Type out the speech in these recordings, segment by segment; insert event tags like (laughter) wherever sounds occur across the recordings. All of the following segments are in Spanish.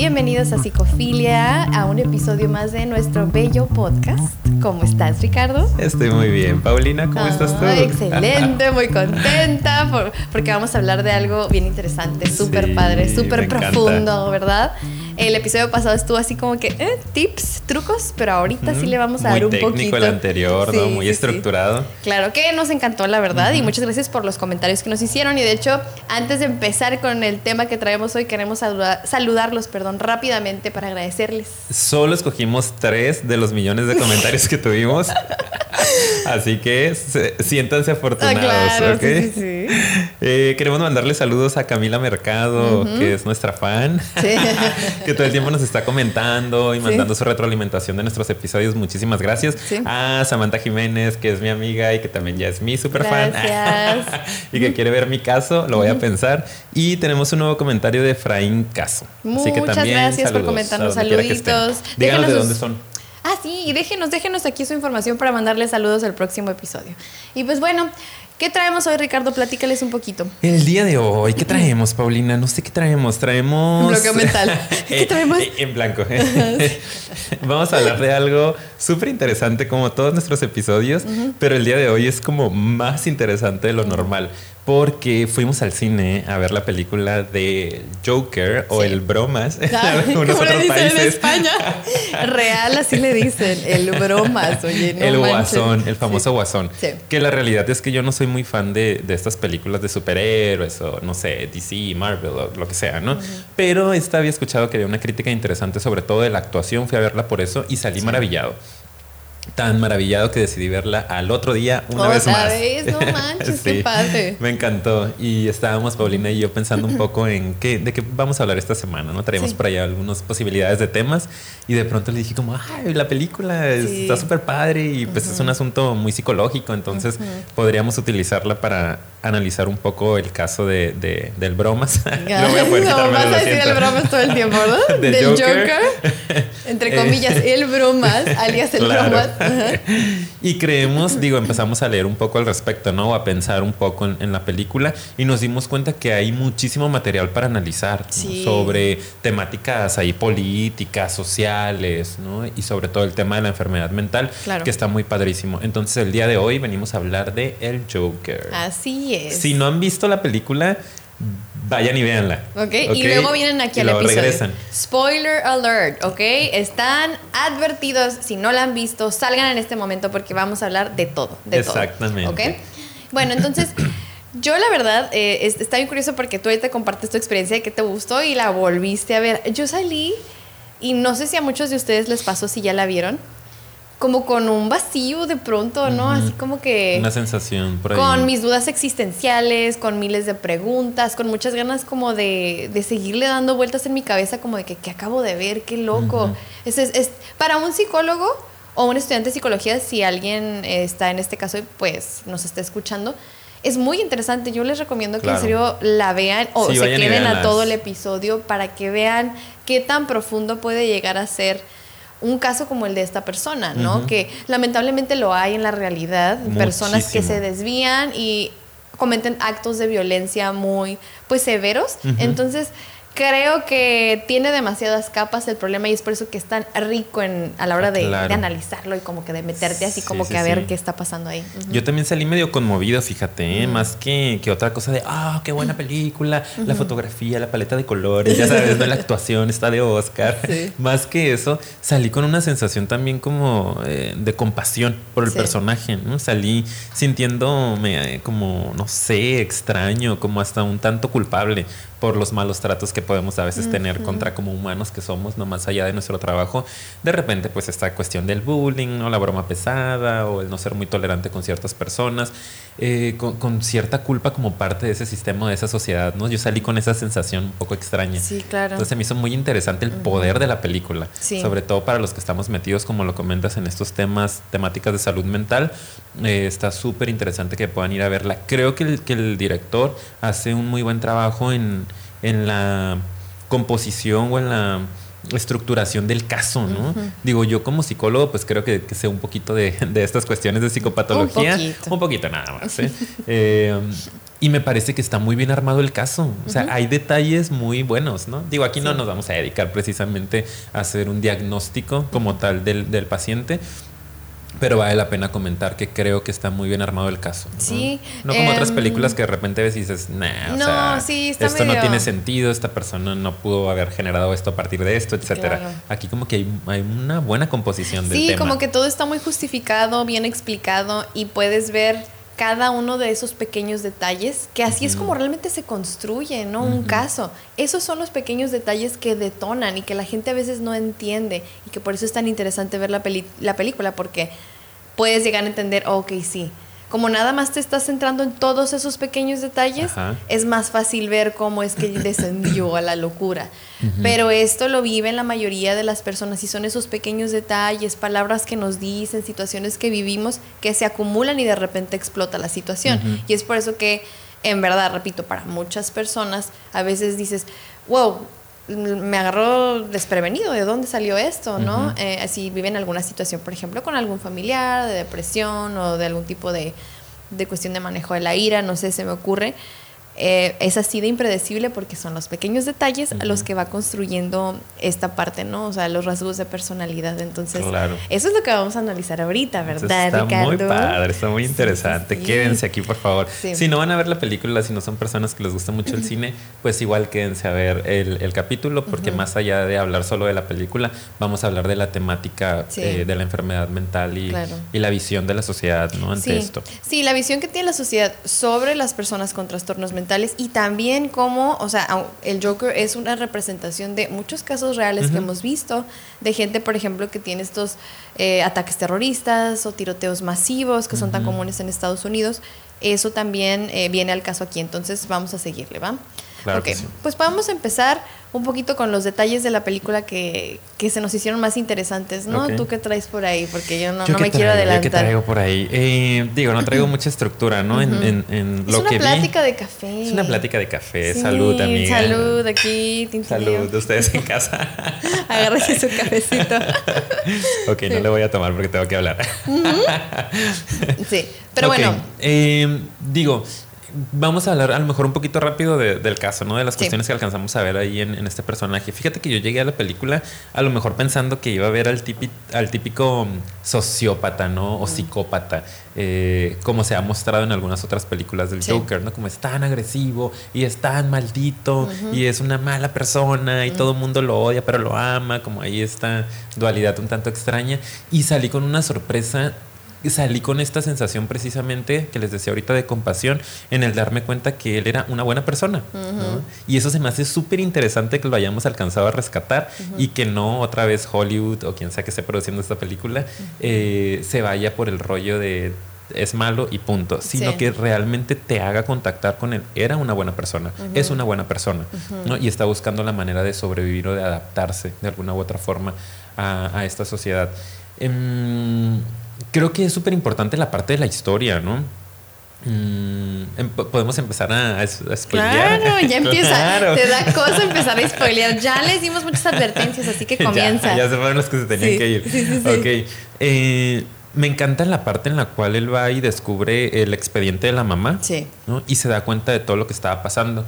Bienvenidos a Psicofilia, a un episodio más de nuestro bello podcast. ¿Cómo estás, Ricardo? Estoy muy bien. Paulina, ¿cómo estás tú? Excelente, muy contenta porque vamos a hablar de algo bien interesante, súper padre, súper profundo, ¿verdad? El episodio pasado estuvo así como que eh, tips, trucos, pero ahorita sí le vamos a dar un técnico poquito. el anterior, ¿no? Muy estructurado. Claro que nos encantó, la verdad, y muchas gracias por los comentarios que nos hicieron. Y de hecho, antes de empezar con el tema que traemos hoy, queremos saludarlos, perdón, rápidamente para agradecerles. Solo escogimos tres de los millones de comentarios que tuvimos. (laughs) Así que siéntanse afortunados. Ah, claro, sí, sí, eh, queremos mandarle saludos a Camila Mercado, que es nuestra fan. Sí. (laughs) que todo el tiempo nos está comentando y mandando su retroalimentación de nuestros episodios. Muchísimas gracias. A Samantha Jiménez, que es mi amiga y que también ya es mi super fan. (laughs) y que quiere ver mi caso, lo voy a pensar. Y tenemos un nuevo comentario de Efraín Caso. Muchas Así que también, gracias por comentarnos saluditos. Díganos de dónde son. Ah, sí, y déjenos, déjenos aquí su información para mandarles saludos al próximo episodio. Y pues bueno, ¿Qué traemos hoy, Ricardo? Platícales un poquito. El día de hoy, ¿qué traemos, Paulina? No sé qué traemos. Traemos. Bloqueo mental. (laughs) (laughs) ¿Qué traemos? en blanco. (laughs) Vamos a hablar de algo súper interesante, como todos nuestros episodios, pero el día de hoy es como más interesante de lo normal porque fuimos al cine a ver la película de Joker o el Bromas en unos otros países. En España. (laughs) Real, así le dicen, el Bromas, oye, El Guasón, el famoso Guasón. Que la realidad es que yo no soy muy fan de, estas películas de superhéroes o no sé, DC, Marvel o lo que sea, ¿no? Pero esta había escuchado que había una crítica interesante sobre todo de la actuación, fui a verla por eso y salí maravillado tan maravillado que decidí verla al otro día una vez más. Vez? No (laughs) manches, qué padre. Me encantó. Y estábamos, Paulina y yo, pensando un poco en qué, de qué vamos a hablar esta semana, ¿no? Traíamos por allá algunas posibilidades de temas y de pronto le dije como, ay, la película está súper padre y pues es un asunto muy psicológico, entonces podríamos utilizarla para analizar un poco el caso de, del bromas. (laughs) no voy a poder no, vas a decir el bromas todo el tiempo, ¿verdad? (laughs) del Joker. Entre comillas, el bromas, alias el bromas. (laughs) y creemos, digo, empezamos a leer un poco al respecto, ¿no? A pensar un poco en, la película y nos dimos cuenta que hay muchísimo material para analizar sobre temáticas ahí políticas, sociales, ¿no? Y sobre todo el tema de la enfermedad mental, que está muy padrísimo. Entonces el día de hoy venimos a hablar de El Joker. Así es. Si no han visto la película, Vayan y véanla. ¿Ok? Y luego vienen aquí al episodio. Regresan. Spoiler alert, ¿ok? Están advertidos, si no la han visto, salgan en este momento porque vamos a hablar de todo. De Exactamente. ¿Ok? Bueno, entonces, (clears throat) yo la verdad, eh, está bien curioso porque tú ahorita compartes tu experiencia de que te gustó y la volviste a ver. Yo salí y no sé si a muchos de ustedes les pasó si ya la vieron como con un vacío de pronto, ¿no? Así como que... Una sensación por ahí. Con mis dudas existenciales, con miles de preguntas, con muchas ganas como de, de seguirle dando vueltas en mi cabeza como de que, ¿qué acabo de ver? ¡Qué loco! es, es, para un psicólogo o un estudiante de psicología, si alguien está en este caso pues nos está escuchando, es muy interesante. Yo les recomiendo que en serio la vean o se queden a todo el episodio para que vean qué tan profundo puede llegar a ser un caso como el de esta persona, ¿no? Que lamentablemente lo hay en la realidad, personas que se desvían y cometen actos de violencia muy pues severos. Entonces, creo que tiene demasiadas capas el problema y es por eso que es tan rico en, a la hora de, analizarlo y como que de meterte así como que a ver qué está pasando ahí. Yo también salí medio conmovido, fíjate, ¿eh? más que, que, otra cosa de, ah, qué buena película, la fotografía, la paleta de colores, ya sabes, ¿no? la actuación está de Oscar. (laughs) Más que eso, salí con una sensación también como eh, de compasión por el personaje, ¿no? Salí sintiéndome eh, como, no sé, extraño, como hasta un tanto culpable por los malos tratos que podemos a veces tener contra como humanos que somos, no más allá de nuestro trabajo. De repente, pues esta cuestión del bullying, ¿no? la broma pesada o el no ser muy tolerante con ciertas personas, eh, con, cierta culpa como parte de ese sistema, de esa sociedad. ¿no? Yo salí con esa sensación un poco extraña. Sí, claro. Entonces me hizo muy interesante el poder de la película, sobre todo para los que estamos metidos, como lo comentas, en estos temas, temáticas de salud mental. Eh, está súper interesante que puedan ir a verla. Creo que el, que el director hace un muy buen trabajo en en la composición o en la estructuración del caso, ¿no? Digo, yo como psicólogo, pues creo que, sé un poquito (laughs) de, estas cuestiones de psicopatología. Un poquito. nada más. ¿eh? (laughs) eh y me parece que está muy bien armado el caso. O sea, hay detalles muy buenos, ¿no? Digo, aquí no nos vamos a dedicar precisamente a hacer un diagnóstico como tal del, del paciente, pero vale la pena comentar que creo que está muy bien armado el caso. Sí. No como otras em, películas que de repente ves y dices, nah, no, esto no tiene sentido, esta persona no pudo haber generado esto a partir de esto, etcétera. Aquí como que hay, una buena composición del tema. Sí, como que todo está muy justificado, bien explicado y puedes ver cada uno de esos pequeños detalles, que así es como realmente se construye, ¿no? Un caso. Esos son los pequeños detalles que detonan y que la gente a veces no entiende y que por eso es tan interesante ver la, la película, porque puedes llegar a entender, ok, sí. Como nada más te estás centrando en todos esos pequeños detalles, es más fácil ver cómo es que descendió a la locura. Pero esto lo viven la mayoría de las personas y son esos pequeños detalles, palabras que nos dicen, situaciones que vivimos que se acumulan y de repente explota la situación. Y es por eso que, en verdad, repito, para muchas personas a veces dices, wow, me agarró desprevenido de dónde salió esto, ¿no? Eh, si viven alguna situación, por ejemplo, con algún familiar, de depresión o de algún tipo de, de cuestión de manejo de la ira, no sé, se me ocurre. Eh, es así de impredecible porque son los pequeños detalles a los que va construyendo esta parte, ¿no? O sea, los rasgos de personalidad. Entonces, eso es lo que vamos a analizar ahorita, ¿verdad, está Muy padre, está muy interesante. Quédense aquí, por favor. Si no van a ver la película, si no son personas que les gusta mucho el cine, pues igual quédense a ver el, capítulo, porque más allá de hablar solo de la película, vamos a hablar de la temática eh, de la enfermedad mental y, y, la visión de la sociedad, ¿no? Ante esto. Sí, la visión que tiene la sociedad sobre las personas con trastornos mentales y también como, o sea, el Joker es una representación de muchos casos reales que hemos visto, de gente, por ejemplo, que tiene estos eh, ataques terroristas o tiroteos masivos que son tan comunes en Estados Unidos. Eso también eh, viene al caso aquí, entonces vamos a seguirle, ¿va? Claro Pues vamos a empezar un poquito con los detalles de la película que, se nos hicieron más interesantes, ¿no? ¿Tú qué traes por ahí? Porque yo no, me quiero adelantar. ¿Qué traigo por ahí? Eh, digo, no traigo mucha estructura, ¿no? en, en, lo que Es una plática de café. Es una plática de café. salud, amiga. Salud, aquí. Salud de ustedes en casa. (laughs) Agárrese su cafecito. (laughs) ok, no le voy a tomar porque tengo que hablar. (laughs) sí, pero bueno. Eh, digo, Vamos a hablar a lo mejor un poquito rápido del caso, ¿no? De las cuestiones que alcanzamos a ver ahí en, este personaje. Fíjate que yo llegué a la película a lo mejor pensando que iba a ver al, al típico sociópata, ¿no? O psicópata, eh, como se ha mostrado en algunas otras películas del Joker, ¿no? Como es tan agresivo y es tan maldito y es una mala persona y todo el mundo lo odia pero lo ama, como ahí esta dualidad un tanto extraña. Y salí con una sorpresa salí con esta sensación precisamente que les decía ahorita de compasión en el darme cuenta que él era una buena persona. Y eso se me hace súper interesante que lo hayamos alcanzado a rescatar y que no otra vez Hollywood o quien sea que esté produciendo esta película eh, se vaya por el rollo de es malo y punto, sino que realmente te haga contactar con él. Era una buena persona, es una buena persona, Y está buscando la manera de sobrevivir o de adaptarse de alguna u otra forma a, esta sociedad. Em, creo que es súper importante la parte de la historia, ¿no? Mm, em, podemos empezar a, a, spoilear. Claro, ya (laughs) empieza. Te da cosa empezar a spoilear. Ya les dimos muchas advertencias, así que (laughs) comienza. Ya, se fueron los que se tenían que ir. Sí, sí, ok. Eh, me encanta la parte en la cual él va y descubre el expediente de la mamá. Sí. ¿no? Y se da cuenta de todo lo que estaba pasando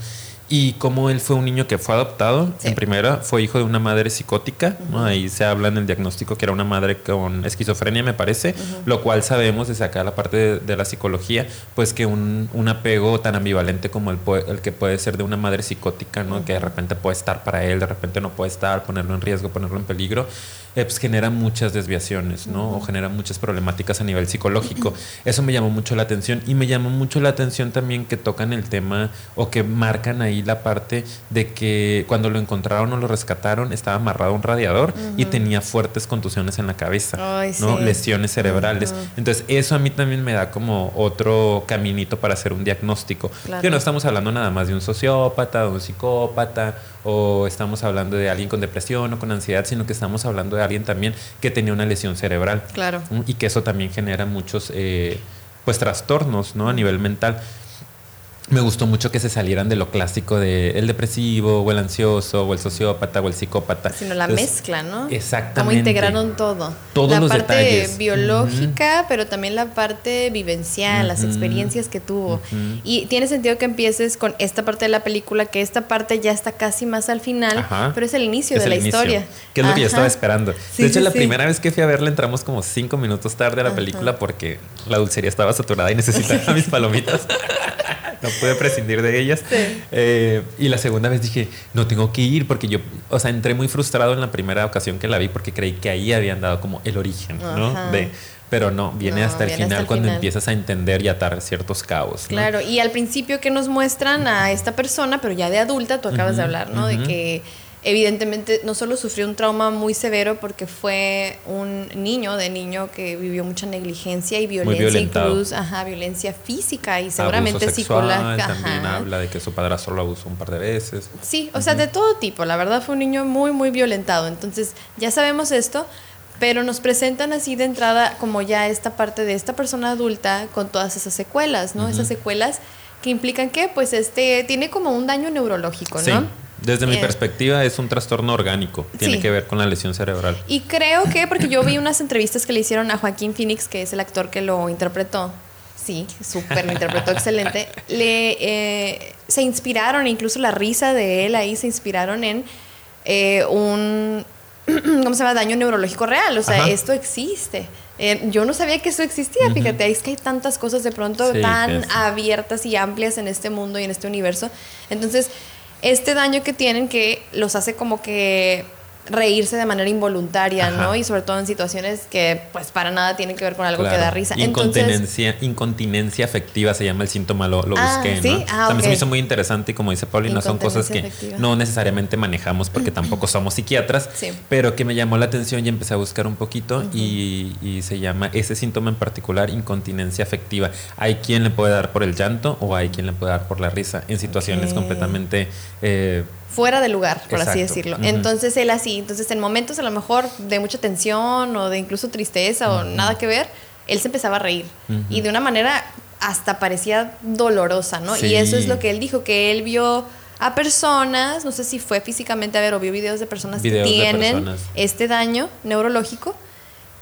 y como él fue un niño que fue adoptado. En primera, fue hijo de una madre psicótica. Ahí se habla en el diagnóstico que era una madre con esquizofrenia, me parece. Lo cual sabemos desde acá la parte de, la psicología, pues que un, un, apego tan ambivalente como el, el, que puede ser de una madre psicótica, ¿no? Que de repente puede estar para él, de repente no puede estar, ponerlo en riesgo, ponerlo en peligro eh, pues genera muchas desviaciones, ¿no? O genera muchas problemáticas a nivel psicológico. Eso me llamó mucho la atención y me llamó mucho la atención también que tocan el tema o que marcan ahí la parte de que cuando lo encontraron o lo rescataron estaba amarrado a un radiador y tenía fuertes contusiones en la cabeza, ¿no? Lesiones cerebrales. Entonces eso a mí también me da como otro caminito para hacer un diagnóstico. Que no estamos hablando nada más de un sociópata, de un psicópata o estamos hablando de alguien con depresión o con ansiedad, sino que estamos hablando de alguien también que tenía una lesión cerebral. Claro. Y que eso también genera muchos eh, pues trastornos ¿no? a nivel mental. Me gustó mucho que se salieran de lo clásico de el depresivo o el ansioso o el sociópata o el psicópata. Sino la mezcla, ¿no? Exactamente. Como integraron todo. Todos la los parte detalles. biológica, pero también la parte vivencial, las experiencias que tuvo. Y tiene sentido que empieces con esta parte de la película, que esta parte ya está casi más al final, Ajá. pero es el inicio Es de la inicio, historia. Que es lo que yo estaba esperando. Sí, de hecho, sí, la sí. primera vez que fui a verla entramos como cinco minutos tarde a la Ajá. película porque la dulcería estaba saturada y necesitaba (laughs) mis palomitas. (laughs) no pude prescindir de ellas. Sí. Eh, y la segunda vez dije, no tengo que ir porque yo, o sea, entré muy frustrado en la primera ocasión que la vi porque creí que ahí habían dado como el origen, ¿no? De, pero no, viene No, hasta el viene final hasta el cuando final. empiezas a entender y atar ciertos cabos. ¿no? Claro, y al principio que nos muestran a esta persona, pero ya de adulta, tú acabas de hablar, ¿no? De que evidentemente no solo sufrió un trauma muy severo porque fue un niño de niño que vivió mucha negligencia y violencia incluso, ajá, violencia física y seguramente Abuso sexual, psicológica. También ajá. habla de que su padrastro lo abusó un par de veces. Sí, o sea, de todo tipo. La verdad fue un niño muy, muy violentado. Entonces, ya sabemos esto, pero nos presentan así de entrada como ya esta parte de esta persona adulta con todas esas secuelas, ¿no? Esas secuelas que implican que, pues, este tiene como un daño neurológico, ¿no? Sí, desde mi Eh, perspectiva es un trastorno orgánico. Tiene Sí. que ver con la lesión cerebral. Y creo que, porque yo vi unas entrevistas que le hicieron a Joaquín Phoenix, que es el actor que lo interpretó. Sí, súper lo interpretó (laughs) excelente. Le, eh, se inspiraron, incluso la risa de él ahí se inspiraron en eh, un, (clears throat) ¿cómo se llama? Daño neurológico real. O sea, Ajá. esto existe. Eh, yo no sabía que eso existía, Ujú. fíjate, es que hay tantas cosas de pronto Sí, tan abiertas y amplias en este mundo y en este universo. Entonces, este daño que tienen que los hace como que reírse de manera involuntaria, Ajá. ¿no? Y sobre todo en situaciones que pues para nada tienen que ver con algo que da risa. Entonces, Incontinencia, incontinencia afectiva se llama el síntoma, lo, lo Ah, busqué, ¿sí? ¿no? Ah, También se me hizo muy interesante y como dice Paulina, son cosas que afectiva. no necesariamente manejamos porque (clears throat) tampoco somos psiquiatras, Sí. pero que me llamó la atención y empecé a buscar un poquito y, y se llama ese síntoma en particular incontinencia afectiva. Hay quien le puede dar por el llanto o hay quien le puede dar por la risa en situaciones completamente... eh, fuera de lugar, por así decirlo. Entonces él así, entonces en momentos a lo mejor de mucha tensión o de incluso tristeza o nada que ver, él se empezaba a reír y de una manera hasta parecía dolorosa, ¿no? Sí. Y eso es lo que él dijo, que él vio a personas, no sé si fue físicamente a ver o vio videos de personas Videos que tienen personas. este daño neurológico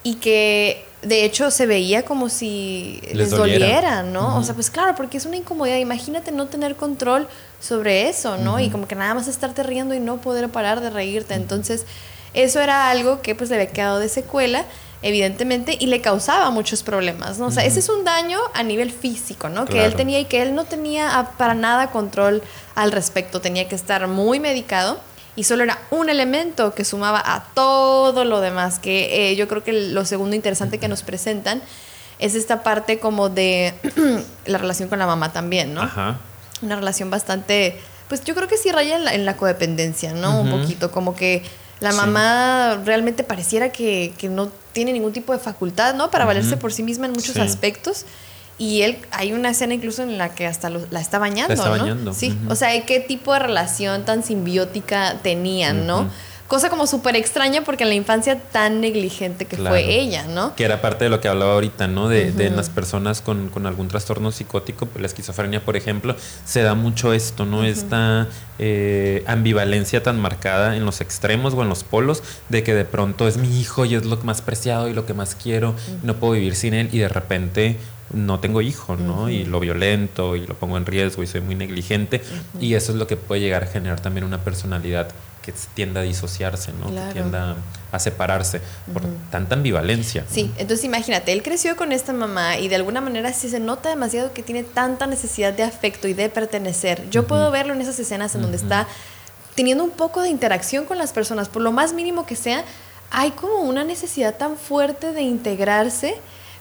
y que de hecho se veía como si les, Les doliera, doliera. ¿no? O sea, pues claro, porque es una incomodidad. Imagínate no tener control sobre eso, ¿no? Y como que nada más estarte riendo y no poder parar de reírte. Entonces, eso era algo que pues le había quedado de secuela, evidentemente, y le causaba muchos problemas, ¿no? O sea, ese es un daño a nivel físico, ¿no? Que él tenía y que él no tenía para nada control al respecto. Tenía que estar muy medicado y solo era un elemento que sumaba a todo lo demás, que eh, yo creo que lo segundo interesante que nos presentan es esta parte como de (clears throat) la relación con la mamá también, ¿no? Ajá. Una relación bastante, pues yo creo que sí raya en la, en la codependencia, ¿no? Un poquito, como que la Sí. mamá realmente pareciera que, que no tiene ningún tipo de facultad, ¿no? Para valerse por sí misma en muchos Sí. aspectos. Y él, hay una escena incluso en la que hasta lo- la está bañando, La está ¿no? bañando, Sí, o sea, ¿qué tipo de relación tan simbiótica tenían, no? Cosa como súper extraña porque en la infancia tan negligente que Claro. fue ella, ¿no? Que era parte de lo que hablaba ahorita, ¿no? De, de las personas con, con algún trastorno psicótico, la esquizofrenia, por ejemplo, se da mucho esto, ¿no? Esta eh, ambivalencia tan marcada en los extremos o en los polos, de que de pronto es mi hijo y es lo más preciado y lo que más quiero, no puedo vivir sin él, y de repente no tengo hijo, ¿no? Y lo violento y lo pongo en riesgo y soy muy negligente, y eso es lo que puede llegar a generar también una personalidad que tienda a disociarse, ¿no? Claro. Que tienda a separarse por tanta ambivalencia. Sí, entonces imagínate, él creció con esta mamá y de alguna manera sí se nota demasiado que tiene tanta necesidad de afecto y de pertenecer. Yo puedo verlo en esas escenas en donde está teniendo un poco de interacción con las personas, por lo más mínimo que sea, hay como una necesidad tan fuerte de integrarse,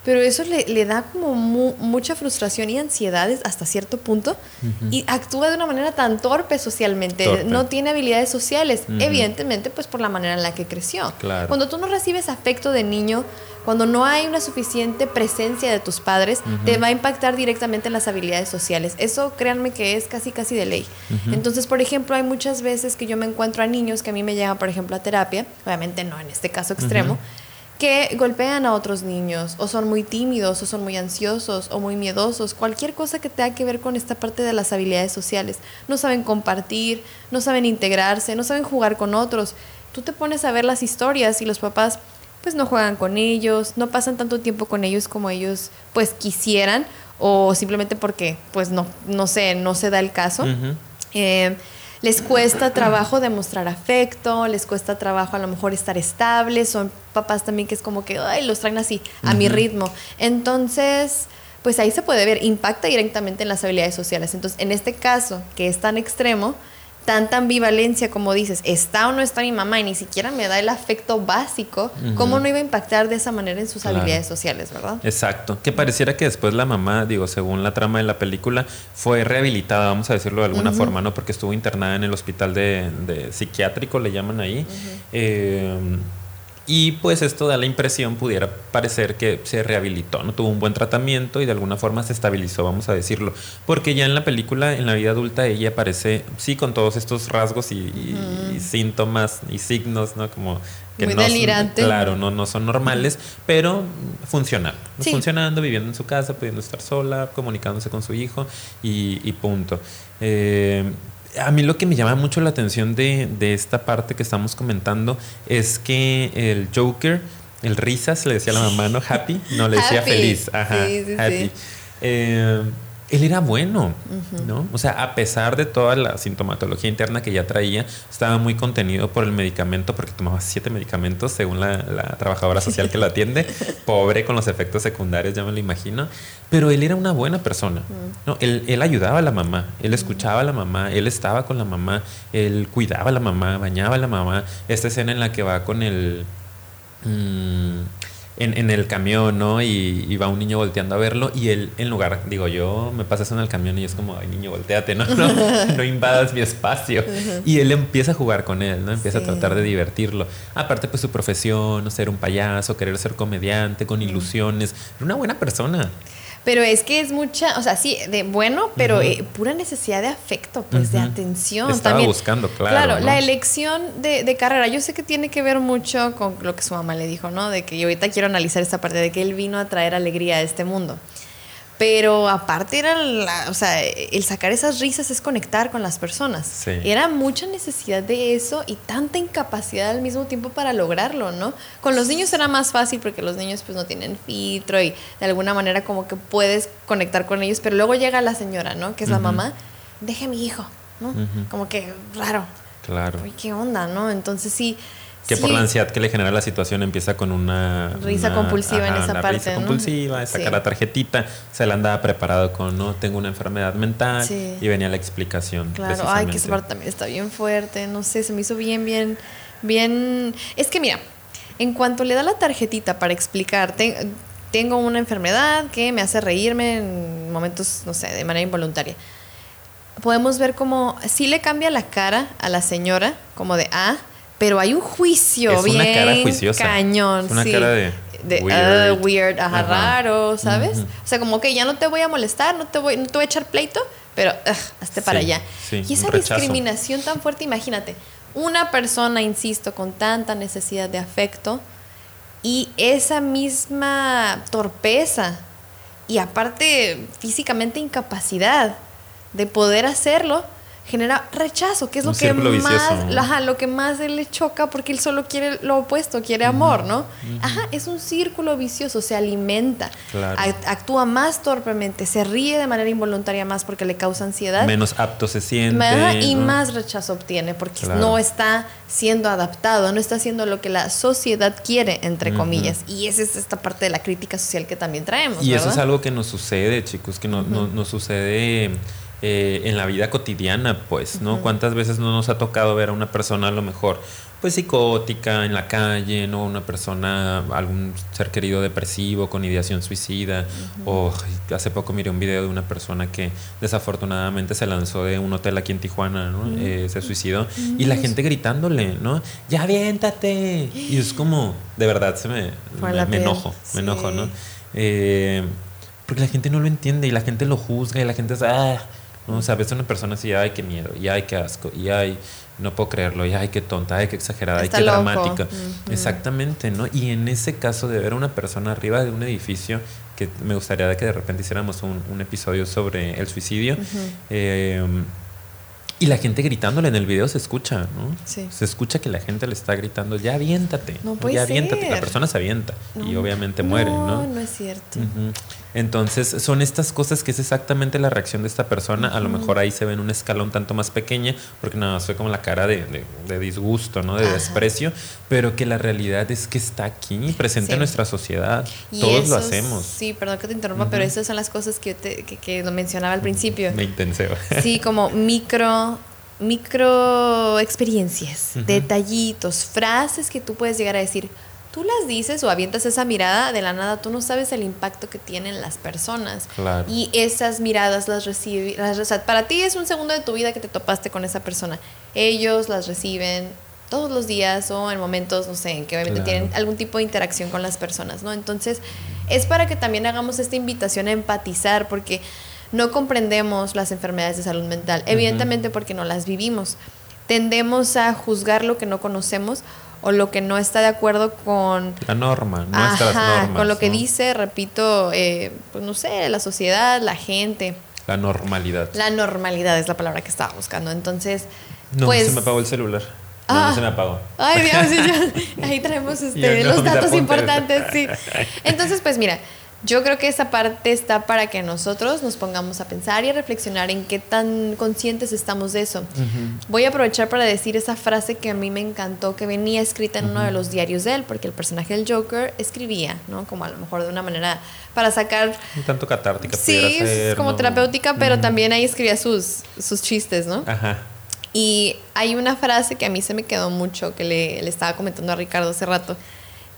pero eso le, le da como mu- mucha frustración y ansiedades hasta cierto punto y actúa de una manera tan torpe socialmente, Torpe. no tiene habilidades sociales, evidentemente pues por la manera en la que creció. Claro. Cuando tú no recibes afecto de niño, cuando no hay una suficiente presencia de tus padres, te va a impactar directamente en las habilidades sociales. Eso créanme que es casi casi de ley. Entonces, por ejemplo, hay muchas veces que yo me encuentro a niños que a mí me llegan, por ejemplo, a terapia, obviamente no en este caso extremo. Que golpean a otros niños, o son muy tímidos, o son muy ansiosos, o muy miedosos, cualquier cosa que tenga que ver con esta parte de las habilidades sociales. No saben compartir, no saben integrarse, no saben jugar con otros. Tú te pones a ver las historias y los papás pues no juegan con ellos, no pasan tanto tiempo con ellos como ellos pues quisieran, o simplemente porque pues no, no sé, no se da el caso les cuesta trabajo demostrar afecto, les cuesta trabajo a lo mejor estar estables, son papás también que es como que, ay, los traen así, a mi ritmo. Entonces, pues ahí se puede ver, impacta directamente en las habilidades sociales. Entonces, en este caso, que es tan extremo, tanta ambivalencia, como dices, está o no está mi mamá y ni siquiera me da el afecto básico, ¿cómo no iba a impactar de esa manera en sus habilidades sociales, verdad? Exacto. Que pareciera que después la mamá, digo, según la trama de la película, fue rehabilitada, vamos a decirlo de alguna forma, ¿no? Porque estuvo internada en el hospital de, psiquiátrico, le llaman ahí. Y pues esto da la impresión, pudiera parecer que se rehabilitó, ¿no? Tuvo un buen tratamiento y de alguna forma se estabilizó, vamos a decirlo. Porque ya en la película, en la vida adulta, ella aparece, sí, con todos estos rasgos y, síntomas y signos, ¿no? Como que Muy delirante. claro, no, no son normales, pero funcional. Funcionando, viviendo en su casa, pudiendo estar sola, comunicándose con su hijo y, y punto. Eh, a mí lo que me llama mucho la atención de, esta parte que estamos comentando es que el Joker, el risas, le decía a la mamá, ¿no? Happy, no le decía feliz. Ajá, happy. Eh, él era bueno, ¿no? O sea, a pesar de toda la sintomatología interna que ya traía, estaba muy contenido por el medicamento, porque tomaba siete medicamentos, según la, trabajadora social que lo atiende. (laughs) Pobre con los efectos secundarios, ya me lo imagino. Pero él era una buena persona, ¿no? Él, él ayudaba a la mamá, él escuchaba a la mamá, él estaba con la mamá, él cuidaba a la mamá, bañaba a la mamá. Esta escena en la que va con el... Mm, en, el camión, ¿no? Y, va un niño volteando a verlo y él, en lugar, digo, yo me pasas en el camión y es como, ay, niño, volteate, ¿no? (laughs) No, invadas mi espacio. Y él empieza a jugar con él, ¿no? Empieza a tratar de divertirlo. Aparte, pues su profesión, ser un payaso, querer ser comediante, con ilusiones. Era una buena persona. Pero es que es mucha, o sea, sí, de bueno, pero eh, pura necesidad de afecto, pues de atención. Estaba buscando, claro. Claro, la elección de, de, carrera, yo sé que tiene que ver mucho con lo que su mamá le dijo, ¿no? De que yo ahorita quiero analizar esta parte de que él vino a traer alegría a este mundo. Pero aparte era, o sea, el sacar esas risas es conectar con las personas. Era mucha necesidad de eso y tanta incapacidad al mismo tiempo para lograrlo, ¿no? Con los niños era más fácil porque los niños pues no tienen filtro y de alguna manera como que puedes conectar con ellos, pero luego llega la señora, ¿no? Que es la mamá, deje a mi hijo, ¿no? Como que raro. Claro. Uy, qué onda, ¿no? Entonces sí, que por la ansiedad que le genera la situación empieza con una... Risa compulsiva en esa parte. Risa compulsiva, saca la tarjetita, se la andaba preparado con, no, tengo una enfermedad mental y venía la explicación. Claro, ay, que esa parte también está bien fuerte, no sé, se me hizo bien, bien, bien... Es que mira, en cuanto le da la tarjetita para explicarte, tengo una enfermedad que me hace reírme en momentos, no sé, de manera involuntaria podemos ver como sí le cambia la cara a la señora, como de, ah, pero hay un juicio es bien una cara juiciosa. cañón. una cara de, weird, uh, raro, ¿sabes? O sea, como que ya no te voy a molestar, no te voy, no te voy a echar pleito, pero hazte para allá. y esa discriminación tan fuerte, imagínate, una persona, insisto, con tanta necesidad de afecto y esa misma torpeza y aparte físicamente incapacidad de poder hacerlo genera rechazo, que es lo que más lo que más le choca porque él solo quiere lo opuesto, quiere amor, ¿no? Ajá, es un círculo vicioso, se alimenta, actúa más torpemente, se ríe de manera involuntaria más porque le causa ansiedad. Menos apto se siente. y más rechazo obtiene porque no está siendo adaptado, no está haciendo lo que la sociedad quiere, entre comillas. Y esa es esta parte de la crítica social que también traemos. Y eso es algo que nos sucede, chicos, que no, nos sucede eh, en la vida cotidiana, pues, ¿no? ¿Cuántas veces no nos ha tocado ver a una persona a lo mejor, pues, psicótica en la calle, ¿no? Una persona, algún ser querido depresivo con ideación suicida, o hace poco miré un video de una persona que desafortunadamente se lanzó de un hotel aquí en Tijuana, ¿no? Eh, se suicidó, y la gente gritándole, ¿no? ¡Ya aviéntate! Y es como, de verdad, se me, me, enojo, me enojo, ¿no? Eh, porque la gente no lo entiende y la gente lo juzga y la gente es, ah, ¿no? O sea, ves a una persona así, ay, qué miedo, y ay, qué asco, y ay, no puedo creerlo, y ay, qué tonta, ay, qué exagerada, ay, qué dramática. Exactamente, ¿no? Y en ese caso de ver a una persona arriba de un edificio, que me gustaría que de repente hiciéramos un, episodio sobre el suicidio, y la gente gritándole en el video se escucha, ¿no? Sí. Se escucha que la gente le está gritando, ya aviéntate, no puede ya aviéntate. La persona se avienta y obviamente muere, ¿no? No, no es cierto. Entonces son estas cosas que es exactamente la reacción de esta persona. A lo mejor ahí se ve en un escalón tanto más pequeña, porque nada más fue como la cara de, disgusto, ¿no? De desprecio, pero que la realidad es que está aquí, presente en nuestra sociedad. Todos lo hacemos. Sí, perdón que te interrumpa, pero esas son las cosas que, te, que, lo mencionaba al principio. Me intenseo. Sí, como micro micro experiencias, detallitos, frases que tú puedes llegar a decir, tú las dices o avientas esa mirada, de la nada tú no sabes el impacto que tienen las personas. Y esas miradas las recibe, para ti es un segundo de tu vida que te topaste con esa persona. Ellos las reciben todos los días o en momentos, no sé, en que obviamente tienen algún tipo de interacción con las personas, ¿no? Entonces, es para que también hagamos esta invitación a empatizar, porque no comprendemos las enfermedades de salud mental, evidentemente porque no las vivimos. Tendemos a juzgar lo que no conocemos o lo que no está de acuerdo con la norma, nuestras normas, con lo que dice, repito, eh, pues no sé, la sociedad, la gente. La normalidad. La normalidad es la palabra que estaba buscando. Entonces, no, pues, se me apagó el celular. No, no ah. se me apagó. Ay, Dios, (laughs) ahí traemos este, los datos importantes, sí. (laughs) Entonces, pues mira, yo creo que esa parte está para que nosotros nos pongamos a pensar y a reflexionar en qué tan conscientes estamos de eso. Voy a aprovechar para decir esa frase que a mí me encantó, que venía escrita en uno de los diarios de él, porque el personaje del Joker escribía, ¿no? Como a lo mejor de una manera para sacar... Un tanto catártica. Sí, como terapéutica, pero también ahí escribía sus, sus chistes, ¿no? Ajá. Y hay una frase que a mí se me quedó mucho, que le, le estaba comentando a Ricardo hace rato,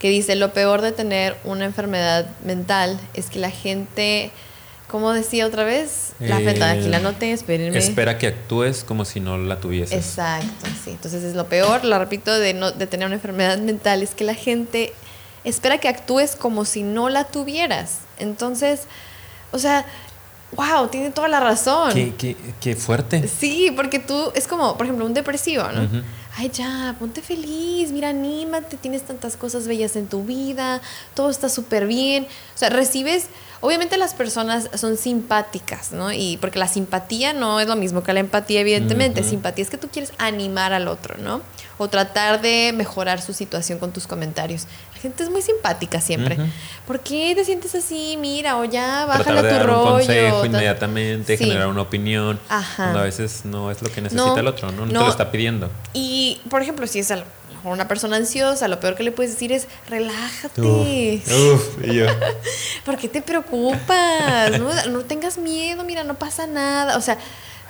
que dice, lo peor de tener una enfermedad mental es que la gente, ¿cómo decía otra vez? La eh, aquí la noté, espérenme. Espera que actúes como si no la tuvieses. Exacto, sí. Entonces es lo peor, lo repito, de, no, de tener una enfermedad mental, es que la gente espera que actúes como si no la tuvieras. Entonces, o sea, wow, tiene toda la razón. Qué, qué, fuerte. Sí, porque tú, es como, por ejemplo, un depresivo, ¿no? Ay, ya, ponte feliz, mira, anímate, tienes tantas cosas bellas en tu vida, todo está súper bien. O sea, recibes, obviamente las personas son simpáticas, ¿no? Y porque la simpatía no es lo mismo que la empatía, evidentemente. Simpatía es que tú quieres animar al otro, ¿no? O tratar de mejorar su situación con tus comentarios gente es muy simpática siempre. ¿Por qué te sientes así? Mira, o ya bájale a tu dar rollo. Un consejo inmediatamente, generar una opinión. Ajá. a veces no es lo que necesita el otro, ¿no? No, te lo está pidiendo. Y, por ejemplo, si es una persona ansiosa, lo peor que le puedes decir es relájate. Uf, y yo. (laughs) ¿Por qué te preocupas? no, tengas miedo, mira, no pasa nada. O sea.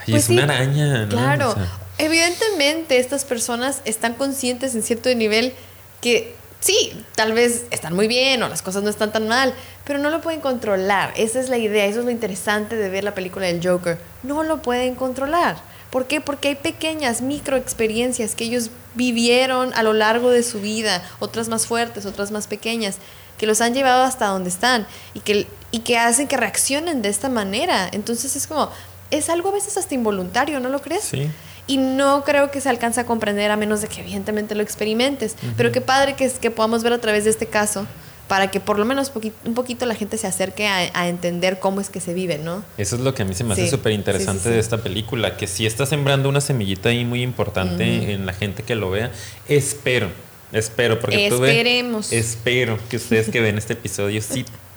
Pues es una araña, ¿no? Claro. Evidentemente, estas personas están conscientes en cierto nivel que sí, tal vez están muy bien o las cosas no están tan mal, pero no lo pueden controlar. Esa es la idea, eso es lo interesante de ver la película del Joker. No lo pueden controlar. ¿Por qué? Porque hay pequeñas micro experiencias que ellos vivieron a lo largo de su vida, otras más fuertes, otras más pequeñas, que los han llevado hasta donde están y que, y que hacen que reaccionen de esta manera. Entonces es como, es algo a veces hasta involuntario, ¿no lo crees? Sí. Y no creo que se alcance a comprender a menos de que evidentemente lo experimentes. Pero qué padre que, que podamos ver a través de este caso para que por lo menos un poquito la gente se acerque a, entender cómo es que se vive, ¿no? Eso es lo que a mí se me hace súper interesante de esta película, que sí está sembrando una semillita ahí muy importante en la gente que lo vea. Espero, espero, porque Esperemos. espero que ustedes que ven este episodio sí (laughs)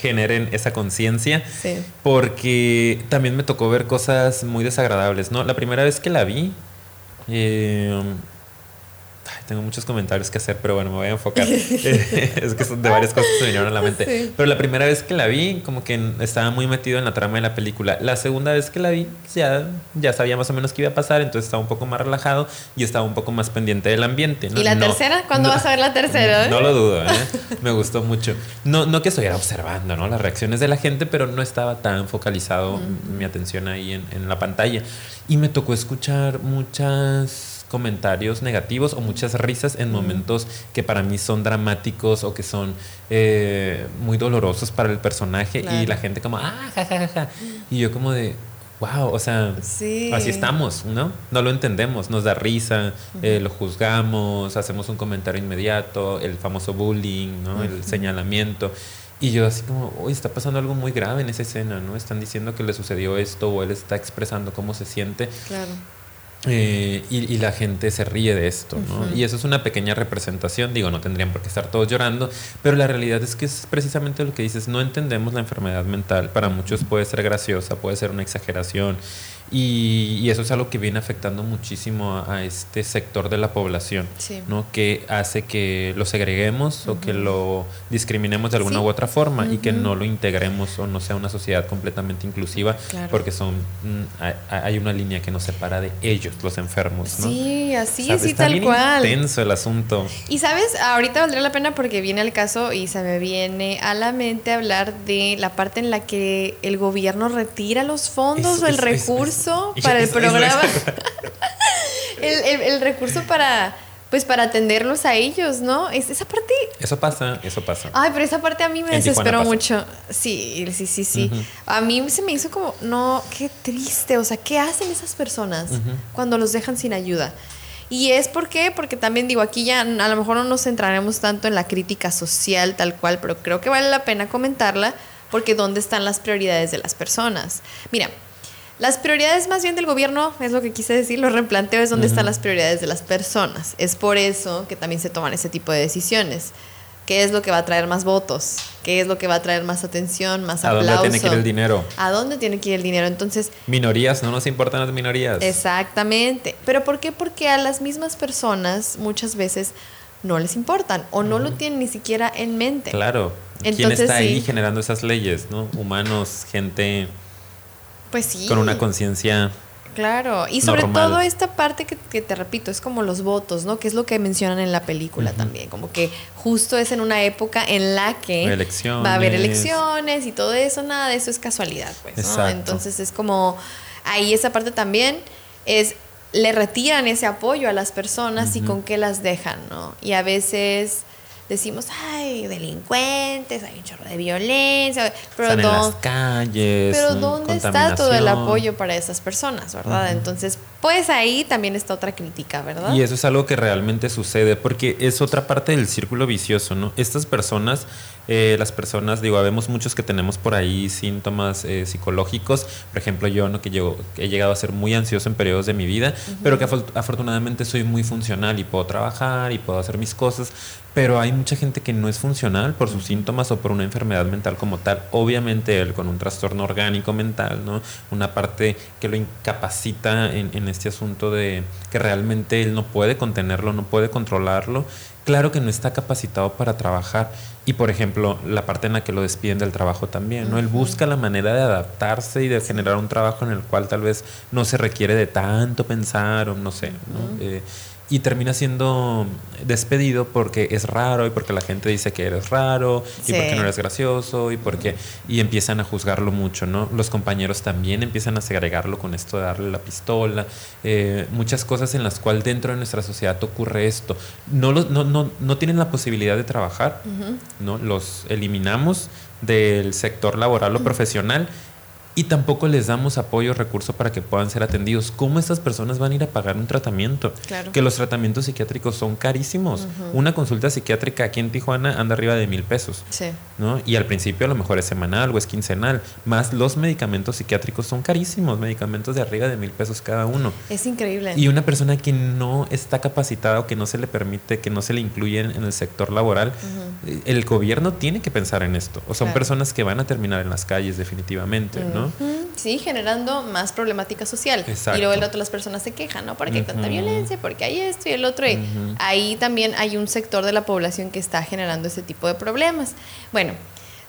generen esa conciencia. Porque también me tocó ver cosas muy desagradables, ¿no? La primera vez que la vi, eh, tengo muchos comentarios que hacer, pero bueno, me voy a enfocar. (laughs) (laughs) es que son de varias cosas que me vinieron a la mente. Pero la primera vez que la vi, como que estaba muy metido en la trama de la película. La segunda vez que la vi, ya, ya sabía más o menos qué iba a pasar, entonces estaba un poco más relajado y estaba un poco más pendiente del ambiente. ¿Y la tercera? ¿Cuándo vas a ver la tercera? (laughs) No, lo dudo, ¿eh? me gustó mucho. No, no que estuviera observando ¿no? las reacciones de la gente, pero no estaba tan focalizado mi atención ahí en, en la pantalla. Y me tocó escuchar muchas comentarios negativos o muchas risas en momentos que para mí son dramáticos o que son eh, muy dolorosos para el personaje y la gente como, ah, ja, ja, ja, Y yo como de, wow, o sea, así estamos, ¿no? No lo entendemos, nos da risa, eh, lo juzgamos, hacemos un comentario inmediato, el famoso bullying, ¿no? El señalamiento. Y yo así como, hoy está pasando algo muy grave en esa escena, ¿no? Están diciendo que le sucedió esto o él está expresando cómo se siente. Claro. Eh, y, la gente se ríe de esto, ¿no? Y eso es una pequeña representación, digo, no tendrían por qué estar todos llorando, pero la realidad es que es precisamente lo que dices, no entendemos la enfermedad mental, para muchos puede ser graciosa, puede ser una exageración, y, eso es algo que viene afectando muchísimo a, este sector de la población, ¿no? que hace que lo segreguemos o que lo discriminemos de alguna u otra forma y que no lo integremos o no sea una sociedad completamente inclusiva porque son mm, hay una línea que nos separa de ellos, los enfermos. ¿no? Sí, así es, y tal cual. Intenso el asunto. Y sabes, ahorita valdría la pena porque viene el caso y se me viene a la mente hablar de la parte en la que el gobierno retira los fondos o el recurso para el programa. (laughs) el, recurso para pues para atenderlos a ellos, ¿no? Es, esa parte... Eso pasa, eso pasa. Ay, pero esa parte a mí me desesperó mucho. Sí, sí, sí, sí. A mí se me hizo como, no, qué triste, o sea, ¿qué hacen esas personas cuando los dejan sin ayuda? Y es por qué, porque también digo, aquí ya a lo mejor no nos centraremos tanto en la crítica social tal cual, pero creo que vale la pena comentarla, porque ¿dónde están las prioridades de las personas? Mira, las prioridades más bien del gobierno, es lo que quise decir, lo replanteo es donde están las prioridades de las personas. Es por eso que también se toman ese tipo de decisiones. ¿Qué es lo que va a traer más votos? ¿Qué es lo que va a traer más atención, más aplauso? ¿A dónde tiene que ir el dinero? ¿A dónde tiene que ir el dinero? Entonces... Minorías, no nos importan las minorías. Exactamente. ¿Pero por qué? Porque a las mismas personas muchas veces no les importan o no lo tienen ni siquiera en mente. Claro. ¿Quién está ahí generando esas leyes? ¿no? Humanos, gente pues sí. Con una conciencia. Claro, y sobre todo esta parte que, te repito, es como los votos, ¿no? Que es lo que mencionan en la película también, como que justo es en una época en la que va a haber elecciones y todo eso, nada de eso es casualidad, pues, ¿no? Entonces es como, ahí esa parte también es, le retiran ese apoyo a las personas y con qué las dejan, ¿no? Y a veces decimos, ay, delincuentes, hay un chorro de violencia, pero, en las calles, pero ¿dónde está todo el apoyo para esas personas, verdad? Entonces, pues ahí también está otra crítica, ¿verdad? Y eso es algo que realmente sucede, porque es otra parte del círculo vicioso, ¿no? Estas personas eh, las personas, digo, vemos muchos que tenemos por ahí síntomas eh, psicológicos. Por ejemplo, yo, ¿no? que llego, he llegado a ser muy ansioso en periodos de mi vida, pero que afortunadamente soy muy funcional y puedo trabajar y puedo hacer mis cosas. Pero hay mucha gente que no es funcional por sus síntomas o por una enfermedad mental como tal. Obviamente él con un trastorno orgánico mental, ¿no? Una parte que lo incapacita en, en este asunto de que realmente él no puede contenerlo, no puede controlarlo claro que no está capacitado para trabajar. Y por ejemplo, la parte en la que lo despiden del trabajo también, ¿no? Él busca la manera de adaptarse y de generar un trabajo en el cual tal vez no se requiere de tanto pensar o no sé, ¿no? Y termina siendo despedido porque es raro y porque la gente dice que eres raro y porque no eres gracioso y porque y empiezan a juzgarlo mucho, ¿no? Los compañeros también empiezan a segregarlo con esto de darle la pistola, eh, muchas cosas en las cuales dentro de nuestra sociedad ocurre esto. No, no, no, no tienen la posibilidad de trabajar, ¿no? Los eliminamos del sector laboral o profesional y tampoco les damos apoyo, recurso para que puedan ser atendidos. ¿Cómo estas personas van a ir a pagar un tratamiento? Que los tratamientos psiquiátricos son carísimos. Una consulta psiquiátrica aquí en Tijuana anda arriba de mil pesos. ¿no? Y al principio a lo mejor es semanal o es quincenal. Más los medicamentos psiquiátricos son carísimos, medicamentos de arriba de mil pesos cada uno. Es increíble. Y una persona que no está capacitada o que no se le permite, que no se le incluye en, el sector laboral, el gobierno tiene que pensar en esto. O son personas que van a terminar en las calles definitivamente, ¿no? Sí, generando más problemática social. Y luego el otro las personas se quejan, ¿no? Porque hay tanta violencia, porque hay esto y el otro. Y ahí también hay un sector de la población que está generando ese tipo de problemas. Bueno,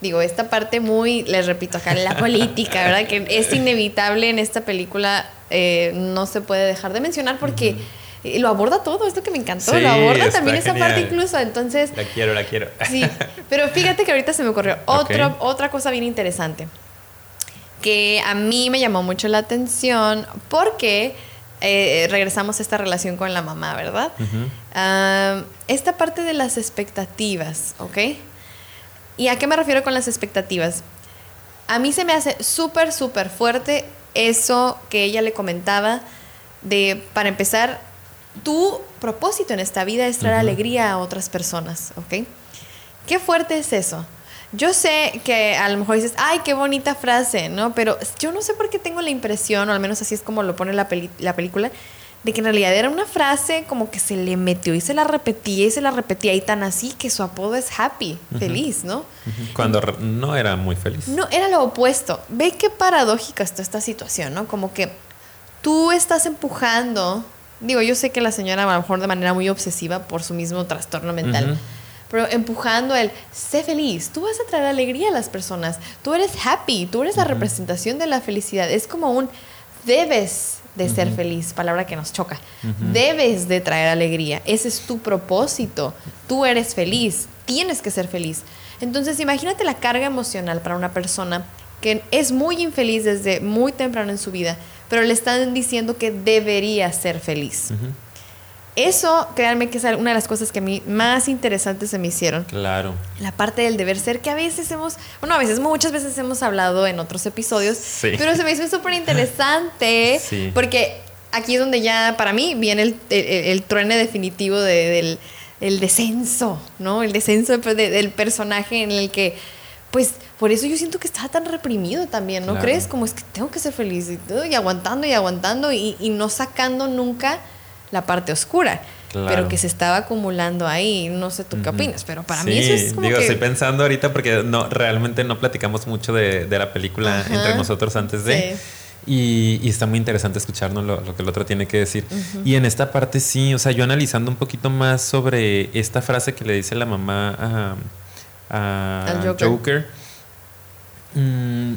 digo, esta parte muy, les repito acá, la política, (laughs) ¿verdad? Que es inevitable en esta película, eh, no se puede dejar de mencionar porque lo aborda todo, esto que me encantó, lo aborda también esa parte incluso, entonces... La quiero, la quiero. Sí, pero fíjate que ahorita se me ocurrió (laughs) otra, otra cosa bien interesante que a mí me llamó mucho la atención porque eh, regresamos a esta relación con la mamá, ¿verdad? esta parte de las expectativas, ¿ok? ¿Y a qué me refiero con las expectativas? A mí se me hace súper, súper fuerte eso que ella le comentaba de, para empezar, tu propósito en esta vida es traer alegría a otras personas, ¿ok? Qué fuerte es eso. Yo sé que a lo mejor dices, ay, qué bonita frase, ¿no? Pero yo no sé por qué tengo la impresión, o al menos así es como lo pone la, la película, de que en realidad era una frase como que se le metió y se la repetía y se la repetía y tan así que su apodo es happy, feliz, ¿no? Cuando no era muy feliz. No, era lo opuesto. Ve qué paradójica está esta situación, ¿no? Como que tú estás empujando, digo, yo sé que la señora a lo mejor de manera muy obsesiva por su mismo trastorno mental. Pero empujando el, sé feliz, tú vas a traer alegría a las personas, tú eres happy, tú eres la representación de la felicidad. Es como un, debes de ser feliz, palabra que nos choca. Debes de traer alegría, ese es tu propósito, tú eres feliz, tienes que ser feliz. Entonces imagínate la carga emocional para una persona que es muy infeliz desde muy temprano en su vida, pero le están diciendo que debería ser feliz. Eso, créanme que es una de las cosas que a mí más interesantes se me hicieron. Claro. La parte del deber ser, que a veces hemos, bueno, a veces, muchas veces hemos hablado en otros episodios, pero se me hizo súper interesante (laughs) porque aquí es donde ya, para mí, viene el, el, truene definitivo del el descenso, ¿no? El descenso del personaje en el que, pues, por eso yo siento que estaba tan reprimido también, ¿no crees? Como es que tengo que ser feliz y, todo, y aguantando y aguantando y, y no sacando nunca la parte oscura. Pero que se estaba acumulando ahí. No sé tú qué opinas, pero para mí eso es como. Digo, estoy pensando ahorita porque no, realmente no platicamos mucho de, la película entre nosotros antes de. Y, está muy interesante escucharnos lo, que el otro tiene que decir. Y en esta parte sí, o sea, yo analizando un poquito más sobre esta frase que le dice la mamá a, Joker, mm,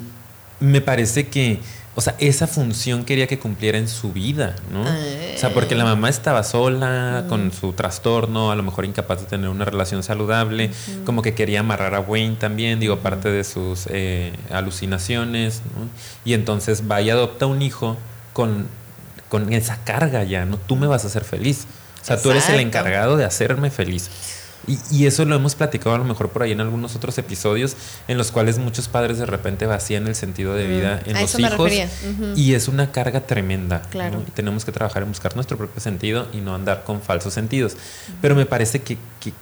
me parece que o sea, esa función quería que cumpliera en su vida, ¿no? O sea, porque la mamá estaba sola, con su trastorno, a lo mejor incapaz de tener una relación saludable, como que quería amarrar a Wayne también, digo, parte de sus eh, alucinaciones, ¿no? Y entonces va y adopta un hijo con, con esa carga ya, ¿no? Tú me vas a hacer feliz. O sea, tú eres el encargado de hacerme feliz. Y, eso lo hemos platicado a lo mejor por ahí en algunos otros episodios en los cuales muchos padres de repente vacían el sentido de vida en los hijos. Y es una carga tremenda. Claro. Y tenemos que trabajar en buscar nuestro propio sentido y no andar con falsos sentidos. Pero me parece que,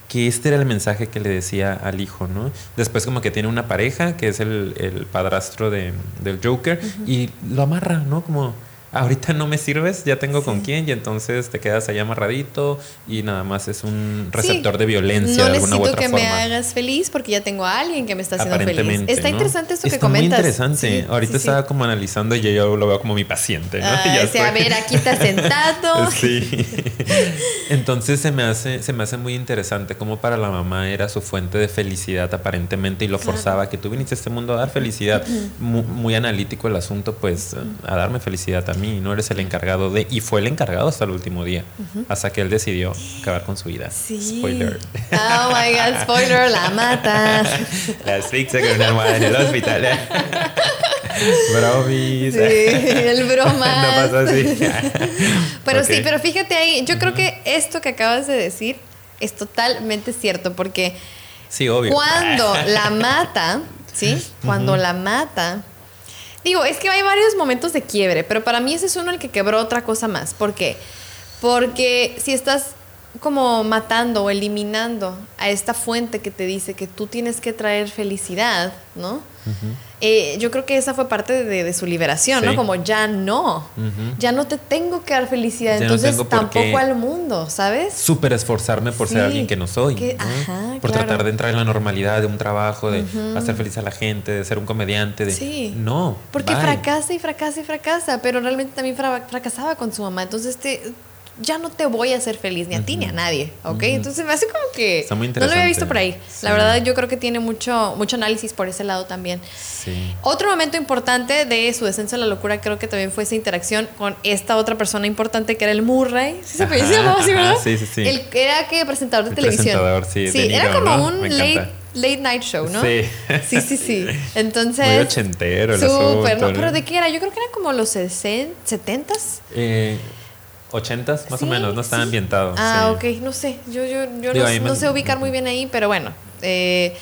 que, este era el mensaje que le decía al hijo, ¿no? Después como que tiene una pareja que es el, el padrastro de, del Joker y lo amarra, ¿no? Como ahorita no me sirves, ya tengo con quién y entonces te quedas ahí amarradito y nada más es un receptor de violencia de alguna u otra que forma. me hagas feliz porque ya tengo a alguien que me está haciendo feliz. Está interesante esto que comentas. Muy interesante. ahorita estaba como analizando y yo lo veo como mi paciente, ¿no? (laughs) a ver, aquí está sentado. (laughs) sí. (laughs) entonces se me hace se me hace muy interesante como para la mamá era su fuente de felicidad aparentemente y lo forzaba que tú viniste a este mundo a dar felicidad. muy, analítico el asunto, pues a darme felicidad también no eres el encargado de. Y fue el encargado hasta el último día, hasta que él decidió acabar con su vida. Spoiler. Oh my god, spoiler, la mata. (laughs) La asfixia con una almohada en el hospital. (laughs) Bromis. Sí, el broma. (laughs) no pasa así. pero sí, pero fíjate ahí, yo creo que esto que acabas de decir es totalmente cierto, porque sí, obvio. cuando la mata, ¿sí? Cuando la mata, Digo, es que hay varios momentos de quiebre, pero para mí ese es uno el que quebró otra cosa más. ¿Por qué? Porque si estás como matando o eliminando a esta fuente que te dice que tú tienes que traer felicidad, ¿no? Eh, yo creo que esa fue parte de, su liberación, ¿no? Como ya no, ya no te tengo que dar felicidad, entonces tampoco al mundo, ¿sabes? Súper esforzarme por ser alguien que no soy, por tratar de entrar en la normalidad de un trabajo, de hacer feliz a la gente, de ser un comediante, de... Sí. No. Porque fracasa y fracasa y fracasa, pero realmente también fracasaba con su mamá, entonces te ya no te voy a hacer feliz ni a ti ni a nadie, ¿ok? Entonces me hace como que no lo había visto por ahí. La verdad yo creo que tiene mucho, mucho análisis por ese lado también. Sí. Otro momento importante de su descenso a la locura creo que también fue esa interacción con esta otra persona importante que era el Murray. ¿Sí se puede así, verdad? Sí, sí, sí. El, era que presentador de televisión. Presentador, sí. Sí, era como un late late night show, ¿no? Sí. Sí, sí, sí. (laughs) Entonces. Muy ochentero, el Súper, ¿no? Pero ¿de qué era? Yo creo que era como los 60, 70s. Eh, 80 más o menos, no está ambientado. Ah, ok, no sé, yo, yo, yo no, sé ubicar muy bien ahí, pero bueno, eh,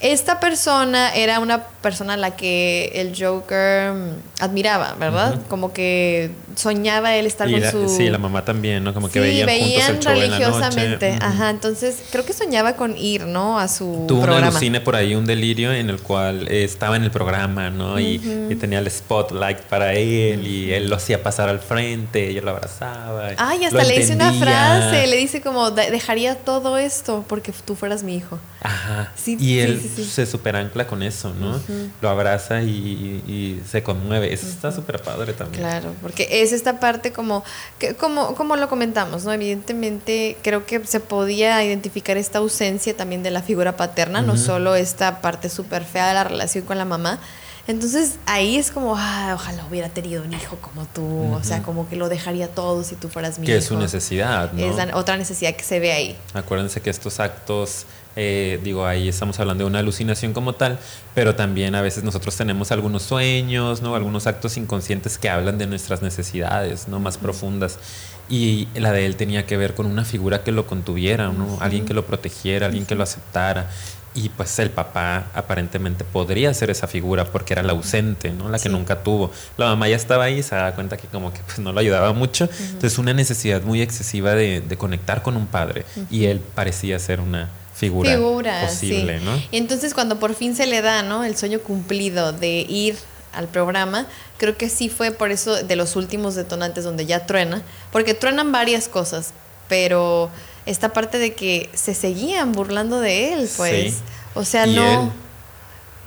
esta persona era una persona a la que el Joker mm, admiraba, ¿verdad? Como que soñaba él estar con su... Sí, la mamá también, ¿no? Como que veían, juntos el show religiosamente. Ajá, entonces creo que soñaba con ir, ¿no? A su Tuvo programa. un alucine por ahí, un delirio en el cual estaba en el programa, ¿no? y, tenía el spotlight para él y él lo hacía pasar al frente, ella lo abrazaba. Ay, hasta le dice una frase, le dice como, dejaría todo esto porque tú fueras mi hijo. Ajá. Sí, y él se superancla con eso, ¿no? Lo abraza y, se conmueve. Eso está súper padre también. Claro, porque es esta parte como, que, como, como lo comentamos, ¿no? Evidentemente creo que se podía identificar esta ausencia también de la figura paterna, no solo esta parte súper fea de la relación con la mamá, entonces ahí es como, ah, ojalá hubiera tenido un hijo como tú, o sea, como que lo dejaría todo si tú fueras mi que hijo. Que es su necesidad, ¿no? Es otra necesidad que se ve ahí. Acuérdense que estos actos, eh, digo, ahí estamos hablando de una alucinación como tal, pero también a veces nosotros tenemos algunos sueños, ¿no? Algunos actos inconscientes que hablan de nuestras necesidades, ¿no? Más profundas. Y la de él tenía que ver con una figura que lo contuviera, ¿no? Alguien que lo protegiera, alguien que lo aceptara. Y pues el papá aparentemente podría ser esa figura porque era la ausente, ¿no? La que nunca tuvo. La mamá ya estaba ahí y se daba cuenta que como que pues no lo ayudaba mucho. Entonces una necesidad muy excesiva de, conectar con un padre. Y él parecía ser una figura, posible, ¿no? Y entonces cuando por fin se le da, ¿no? El sueño cumplido de ir al programa, creo que sí fue por eso de los últimos detonantes donde ya truena. Porque truenan varias cosas, pero esta parte de que se seguían burlando de él, pues. O sea, no.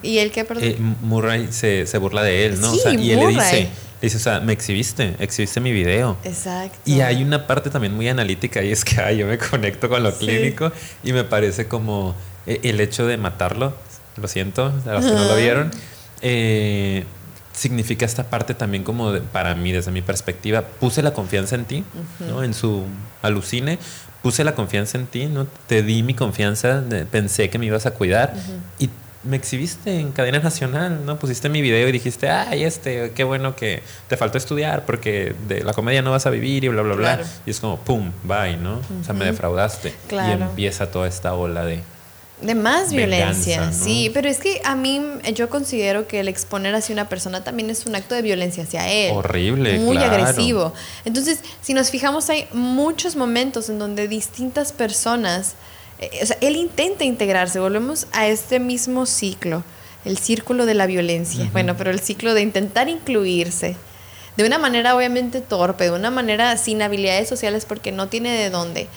¿Y él qué, perdón? Eh, Murray se, burla de él, ¿no? y él le dice, dice, o sea, me exhibiste, exhibiste mi video. Exacto. Y hay una parte también muy analítica y es que yo me conecto con lo clínico y me parece como eh, el hecho de matarlo, lo siento, a los que no lo vieron, eh, significa esta parte también como para mí, desde mi perspectiva, puse la confianza en ti, ¿no? En su alucine, puse la confianza en ti, ¿no? Te di mi confianza, pensé que me ibas a cuidar y me exhibiste en cadena nacional, ¿no? Pusiste mi video y dijiste, ay, este, qué bueno que te faltó estudiar porque de la comedia no vas a vivir y bla, bla, bla. Y es como, pum, bye, ¿no? O sea, me defraudaste. Y empieza toda esta ola de, de más violencia, sí, pero es que a mí yo considero que el exponer hacia una persona también es un acto de violencia hacia él. Horrible, Muy agresivo. Entonces, si nos fijamos, hay muchos momentos en donde distintas personas, o sea, él intenta integrarse, volvemos a este mismo ciclo, el círculo de la violencia, bueno, pero el ciclo de intentar incluirse de una manera obviamente torpe, de una manera sin habilidades sociales porque no tiene de dónde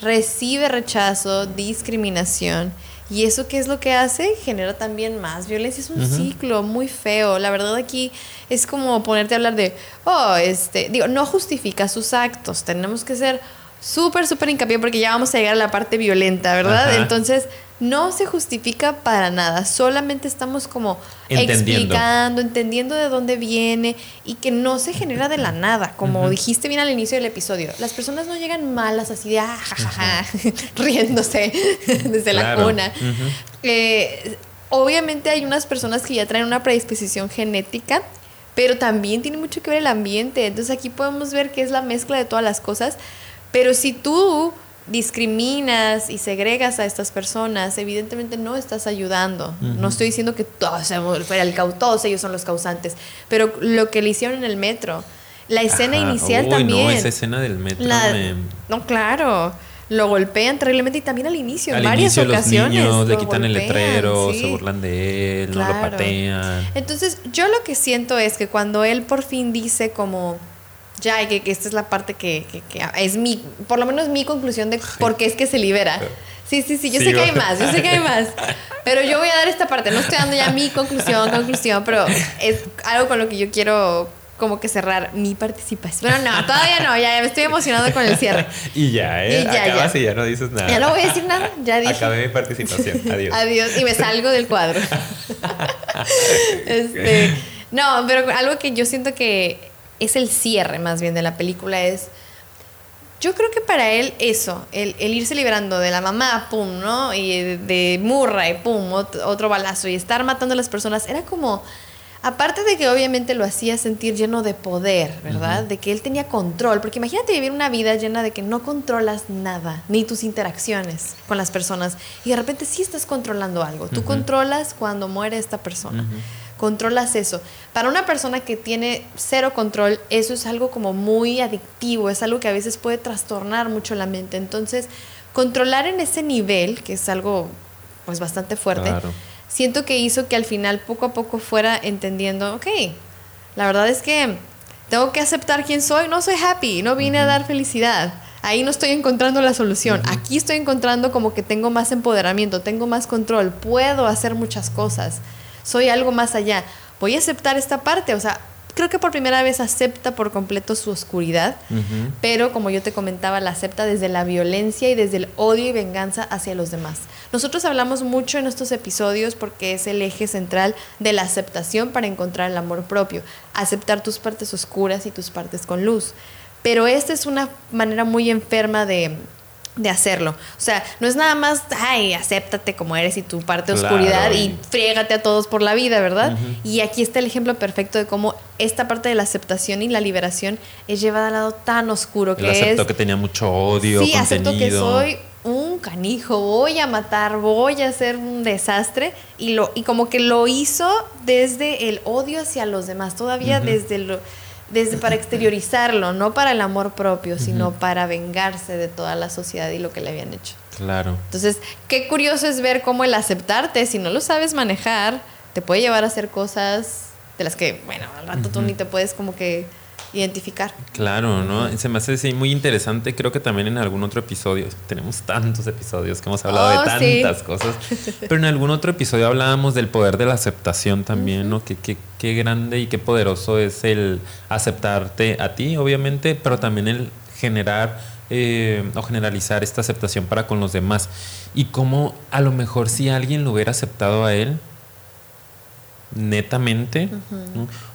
recibe rechazo, discriminación. ¿Y eso qué es lo que hace? Genera también más violencia. Es un ciclo muy feo. La verdad aquí es como ponerte a hablar de, oh, este, digo, no justifica sus actos. Tenemos que ser súper, súper hincapié porque ya vamos a llegar a la parte violenta, ¿verdad? Entonces, no se justifica para nada, solamente estamos como explicando, entendiendo de dónde viene y que no se genera de la nada, como dijiste bien al inicio del episodio. Las personas no llegan malas así de ah, (laughs) riéndose (laughs) desde la cuna. Eh, obviamente hay unas personas que ya traen una predisposición genética, pero también tiene mucho que ver el ambiente. Entonces aquí podemos ver que es la mezcla de todas las cosas. Pero si tú discriminas y segregas a estas personas, evidentemente no estás ayudando. No estoy diciendo que todos, el, todos ellos son los causantes, pero lo que le hicieron en el metro, la escena inicial también. No, esa escena del metro. No, claro. Lo golpean terriblemente y también al inicio, en varias inicio ocasiones. Los niños le quitan el letrero, se burlan de él, no lo patean. Entonces, yo lo que siento es que cuando él por fin dice como ya, que, que esta es la parte que, es mi, por lo menos mi conclusión de por qué es que se libera. Sí, sí, sí, yo sé que hay más, yo sé que hay más. (laughs) Pero yo voy a dar esta parte, no estoy dando ya mi conclusión, conclusión, pero es algo con lo que yo quiero como que cerrar mi participación. Bueno, no, todavía no, ya, me estoy emocionando con el cierre. (laughs) y ya, ¿eh? Y ya, Acabas y ya no dices nada. Ya no voy a decir nada, ya dije. Acabé mi participación, (laughs) adiós. adiós, y me salgo del cuadro. este, no, pero algo que yo siento que es el cierre más bien de la película, es... Yo creo que para él eso, el, irse liberando de la mamá, pum, ¿no? Y de, Murray, pum, otro, balazo y estar matando a las personas, era como aparte de que obviamente lo hacía sentir lleno de poder, ¿verdad? De que él tenía control, porque imagínate vivir una vida llena de que no controlas nada, ni tus interacciones con las personas, y de repente sí estás controlando algo. Tú controlas cuando muere esta persona. Controlas eso. Para una persona que tiene cero control, eso es algo como muy adictivo, es algo que a veces puede trastornar mucho la mente. Entonces, controlar en ese nivel, que es algo pues bastante fuerte, siento que hizo que al final poco a poco fuera entendiendo, ok, la verdad es que tengo que aceptar quién soy, no soy happy, no vine a dar felicidad. Ahí no estoy encontrando la solución. Aquí estoy encontrando como que tengo más empoderamiento, tengo más control, puedo hacer muchas cosas. Soy algo más allá. Voy a aceptar esta parte, o sea, creo que por primera vez acepta por completo su oscuridad, pero como yo te comentaba, la acepta desde la violencia y desde el odio y venganza hacia los demás. Nosotros hablamos mucho en estos episodios porque es el eje central de la aceptación para encontrar el amor propio, aceptar tus partes oscuras y tus partes con luz. Pero esta es una manera muy enferma de, hacerlo. O sea, no es nada más, ay, acéptate como eres y tu parte de oscuridad y friégate a todos por la vida, ¿verdad? Y aquí está el ejemplo perfecto de cómo esta parte de la aceptación y la liberación es llevada al lado tan oscuro que aceptó que tenía mucho odio. Sí, acepto que soy un canijo, voy a matar, voy a hacer un desastre y lo y como que lo hizo desde el odio hacia los demás, todavía desde lo desde para exteriorizarlo, no para el amor propio, sino para vengarse de toda la sociedad y lo que le habían hecho. Claro. Entonces, qué curioso es ver cómo el aceptarte, si no lo sabes manejar, te puede llevar a hacer cosas de las que, bueno, al rato tú ni te puedes como que identificar. Claro, ¿no? Se me hace muy interesante. Creo que también en algún otro episodio, tenemos tantos episodios que hemos hablado de oh, tantas cosas, (laughs) pero en algún otro episodio hablábamos del poder de la aceptación también, ¿no? Que, qué grande y qué poderoso es el aceptarte a ti, obviamente, pero también el generar eh, o generalizar esta aceptación para con los demás. Y cómo a lo mejor si alguien lo hubiera aceptado a él, netamente,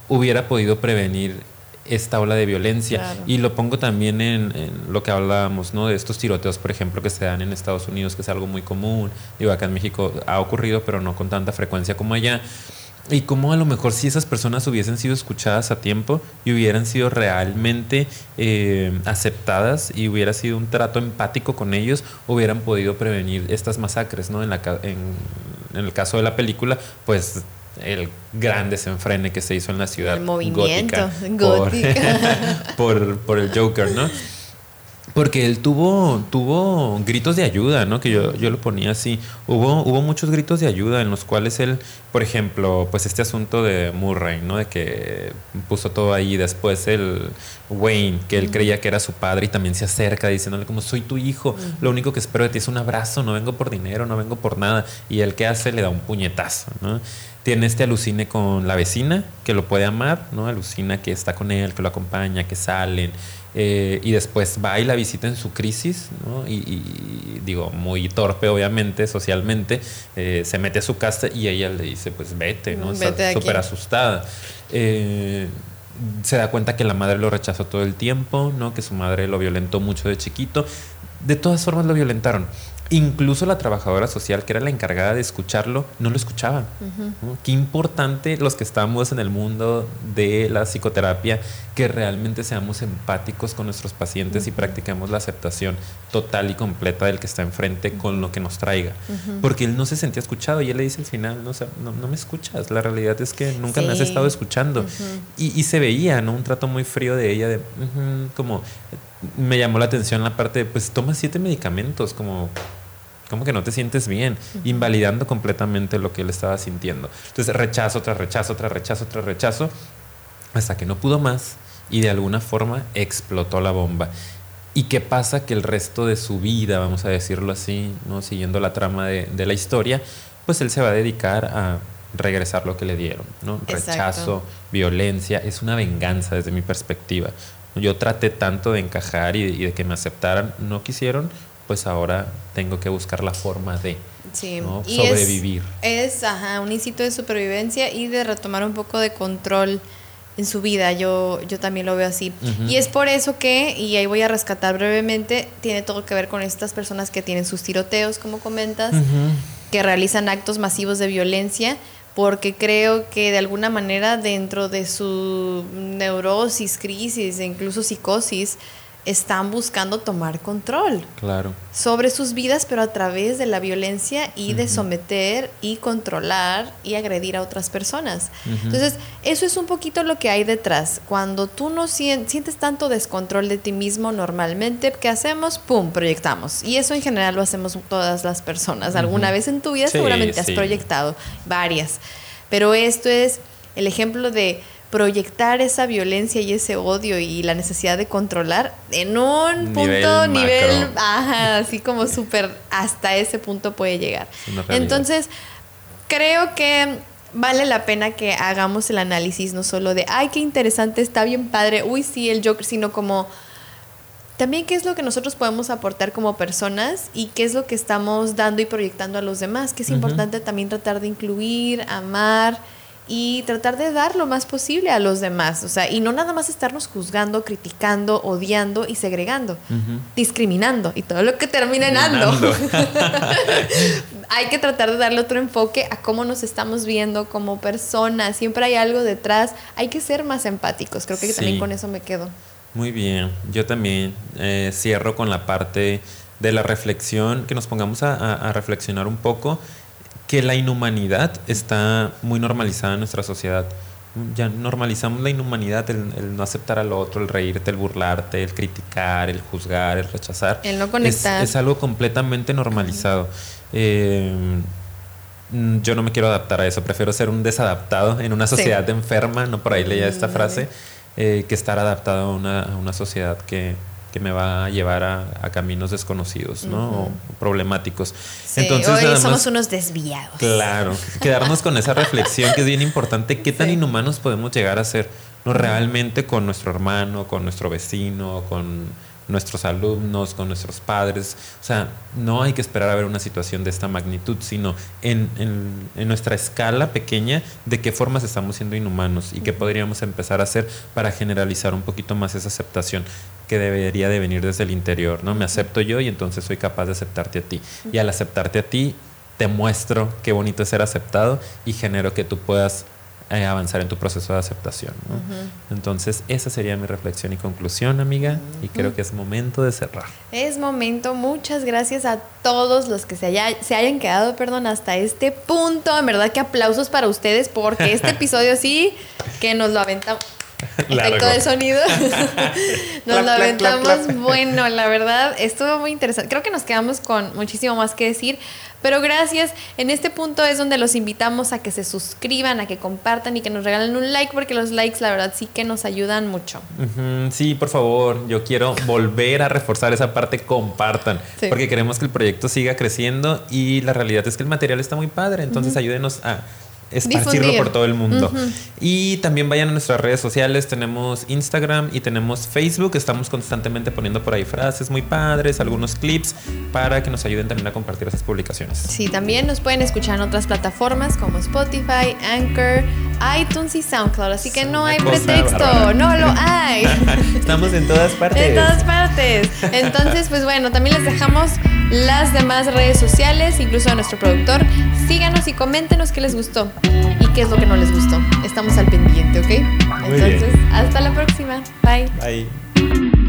hubiera podido prevenir esta ola de violencia. Y lo pongo también en, lo que hablábamos, ¿no? De estos tiroteos, por ejemplo, que se dan en Estados Unidos, que es algo muy común. Digo, acá en México ha ocurrido, pero no con tanta frecuencia como allá. Y cómo a lo mejor si esas personas hubiesen sido escuchadas a tiempo y hubieran sido realmente eh, aceptadas y hubiera sido un trato empático con ellos, hubieran podido prevenir estas masacres, ¿no? En, la, en, en el caso de la película, pues el gran desenfrene que se hizo en la ciudad. El movimiento gótica, (laughs) (laughs) Por, por, el Joker, ¿no? Porque él tuvo, tuvo gritos de ayuda, ¿no? Que yo, yo lo ponía así. Hubo, hubo muchos gritos de ayuda en los cuales él, por ejemplo, pues este asunto de Murray, ¿no? De que puso todo ahí. Después el Wayne, que él creía que era su padre y también se acerca diciéndole como soy tu hijo. Lo único que espero de ti es un abrazo. No vengo por dinero, no vengo por nada. Y él que hace le da un puñetazo, ¿no? Tiene este alucine con la vecina, que lo puede amar, ¿no? Alucina que está con él, que lo acompaña, que salen. Eh, y después va y la visita en su crisis, ¿no? y, digo, muy torpe obviamente, socialmente, eh, se mete a su casa y ella le dice, pues vete, ¿no? Está súper asustada. Eh, se da cuenta que la madre lo rechazó todo el tiempo, ¿no? Que su madre lo violentó mucho de chiquito. De todas formas lo violentaron. Incluso la trabajadora social, que era la encargada de escucharlo, no lo escuchaba. Qué importante los que estamos en el mundo de la psicoterapia, que realmente seamos empáticos con nuestros pacientes y practiquemos la aceptación total y completa del que está enfrente con lo que nos traiga. Porque él no se sentía escuchado y él le dice al final, no, no, me escuchas, la realidad es que nunca me has estado escuchando. y, y, se veía, ¿no? Un trato muy frío de ella, de como me llamó la atención la parte de, pues toma siete medicamentos, como, como que no te sientes bien, invalidando completamente lo que él estaba sintiendo. Entonces, rechazo tras rechazo, tras rechazo, tras rechazo, hasta que no pudo más y de alguna forma explotó la bomba. ¿Y qué pasa? Que el resto de su vida, vamos a decirlo así, ¿no? siguiendo la trama de, de la historia, pues él se va a dedicar a regresar lo que le dieron, ¿no? Rechazo, violencia, es una venganza desde mi perspectiva. Yo traté tanto de encajar y, de que me aceptaran, no quisieron, pues ahora tengo que buscar la forma de sobrevivir. Es, ajá, un instinto de supervivencia y de retomar un poco de control en su vida. Yo, yo también lo veo así. Y es por eso que, y ahí voy a rescatar brevemente, tiene todo que ver con estas personas que tienen sus tiroteos, como comentas, que realizan actos masivos de violencia porque creo que de alguna manera dentro de su neurosis, crisis e incluso psicosis, están buscando tomar control claro. sobre sus vidas, pero a través de la violencia y de someter y controlar y agredir a otras personas. Entonces, eso es un poquito lo que hay detrás. Cuando tú no sientes tanto descontrol de ti mismo normalmente, ¿qué hacemos? ¡Pum! Proyectamos. Y eso en general lo hacemos todas las personas. Alguna vez en tu vida seguramente has proyectado varias. Pero esto es el ejemplo de proyectar esa violencia y ese odio y la necesidad de controlar en un punto, nivel, así como súper, hasta ese punto puede llegar. Entonces, creo que vale la pena que hagamos el análisis, no solo de, ay, qué interesante, está bien padre, uy, sí, el Joker, sino como también qué es lo que nosotros podemos aportar como personas y qué es lo que estamos dando y proyectando a los demás, que es importante también tratar de incluir, amar y tratar de dar lo más posible a los demás, o sea, y no nada más estarnos juzgando, criticando, odiando y segregando, discriminando y todo lo que termina en ando. (laughs) hay que tratar de darle otro enfoque a cómo nos estamos viendo como personas, siempre hay algo detrás, hay que ser más empáticos, creo que también con eso me quedo. Muy bien, yo también eh, cierro con la parte de la reflexión, que nos pongamos a reflexionar un poco que la inhumanidad está muy normalizada en nuestra sociedad. Ya normalizamos la inhumanidad, el, no aceptar al otro, el reírte, el burlarte, el criticar, el juzgar, el rechazar. El no conectar. Es, algo completamente normalizado. Eh, yo no me quiero adaptar a eso, prefiero ser un desadaptado en una sociedad enferma, no por ahí leía esta frase, eh, que estar adaptado a una, a una sociedad que, que me va a llevar a, caminos desconocidos, ¿no? o problemáticos. Entonces, hoy somos unos desviados. Claro, quedarnos con esa reflexión que es bien importante. ¿Qué tan inhumanos podemos llegar a ser? ¿no? Realmente con nuestro hermano, con nuestro vecino, con nuestros alumnos, con nuestros padres. O sea, no hay que esperar a ver una situación de esta magnitud, sino en, en, nuestra escala pequeña de qué formas estamos siendo inhumanos y qué podríamos empezar a hacer para generalizar un poquito más esa aceptación que debería de venir desde el interior, ¿no? Me acepto yo y entonces soy capaz de aceptarte a ti. Y al aceptarte a ti, te muestro qué bonito es ser aceptado y genero que tú puedas avanzar en tu proceso de aceptación. Entonces, esa sería mi reflexión y conclusión, amiga, y creo que es momento de cerrar. Es momento. Muchas gracias a todos los que se, haya, se hayan quedado, perdón, hasta este punto. En verdad que aplausos para ustedes porque este (laughs) episodio sí que nos lo aventamos. Efecto de sonido. (laughs) nos lo aventamos. Bueno, la verdad, estuvo muy interesante. Creo que nos quedamos con muchísimo más que decir. Pero gracias. En este punto es donde los invitamos a que se suscriban, a que compartan y que nos regalen un like, porque los likes, la verdad, sí que nos ayudan mucho. Sí, por favor. Yo quiero volver a reforzar esa parte. Compartan. Porque queremos que el proyecto siga creciendo y la realidad es que el material está muy padre. Entonces, ayúdenos a esparcirlo por todo el mundo. Y también vayan a nuestras redes sociales, tenemos Instagram y tenemos Facebook, estamos constantemente poniendo por ahí frases muy padres, algunos clips para que nos ayuden también a compartir esas publicaciones. Sí, también nos pueden escuchar en otras plataformas como Spotify, Anchor, iTunes y SoundCloud, así que no hay pretexto, no lo hay. (laughs) estamos en todas partes. En todas partes. Entonces, pues bueno, también les dejamos las demás redes sociales, incluso a nuestro productor. Síganos y coméntenos qué les gustó y qué es lo que no les gustó. Estamos al pendiente, ¿ok? Entonces, hasta la próxima. Bye. Bye.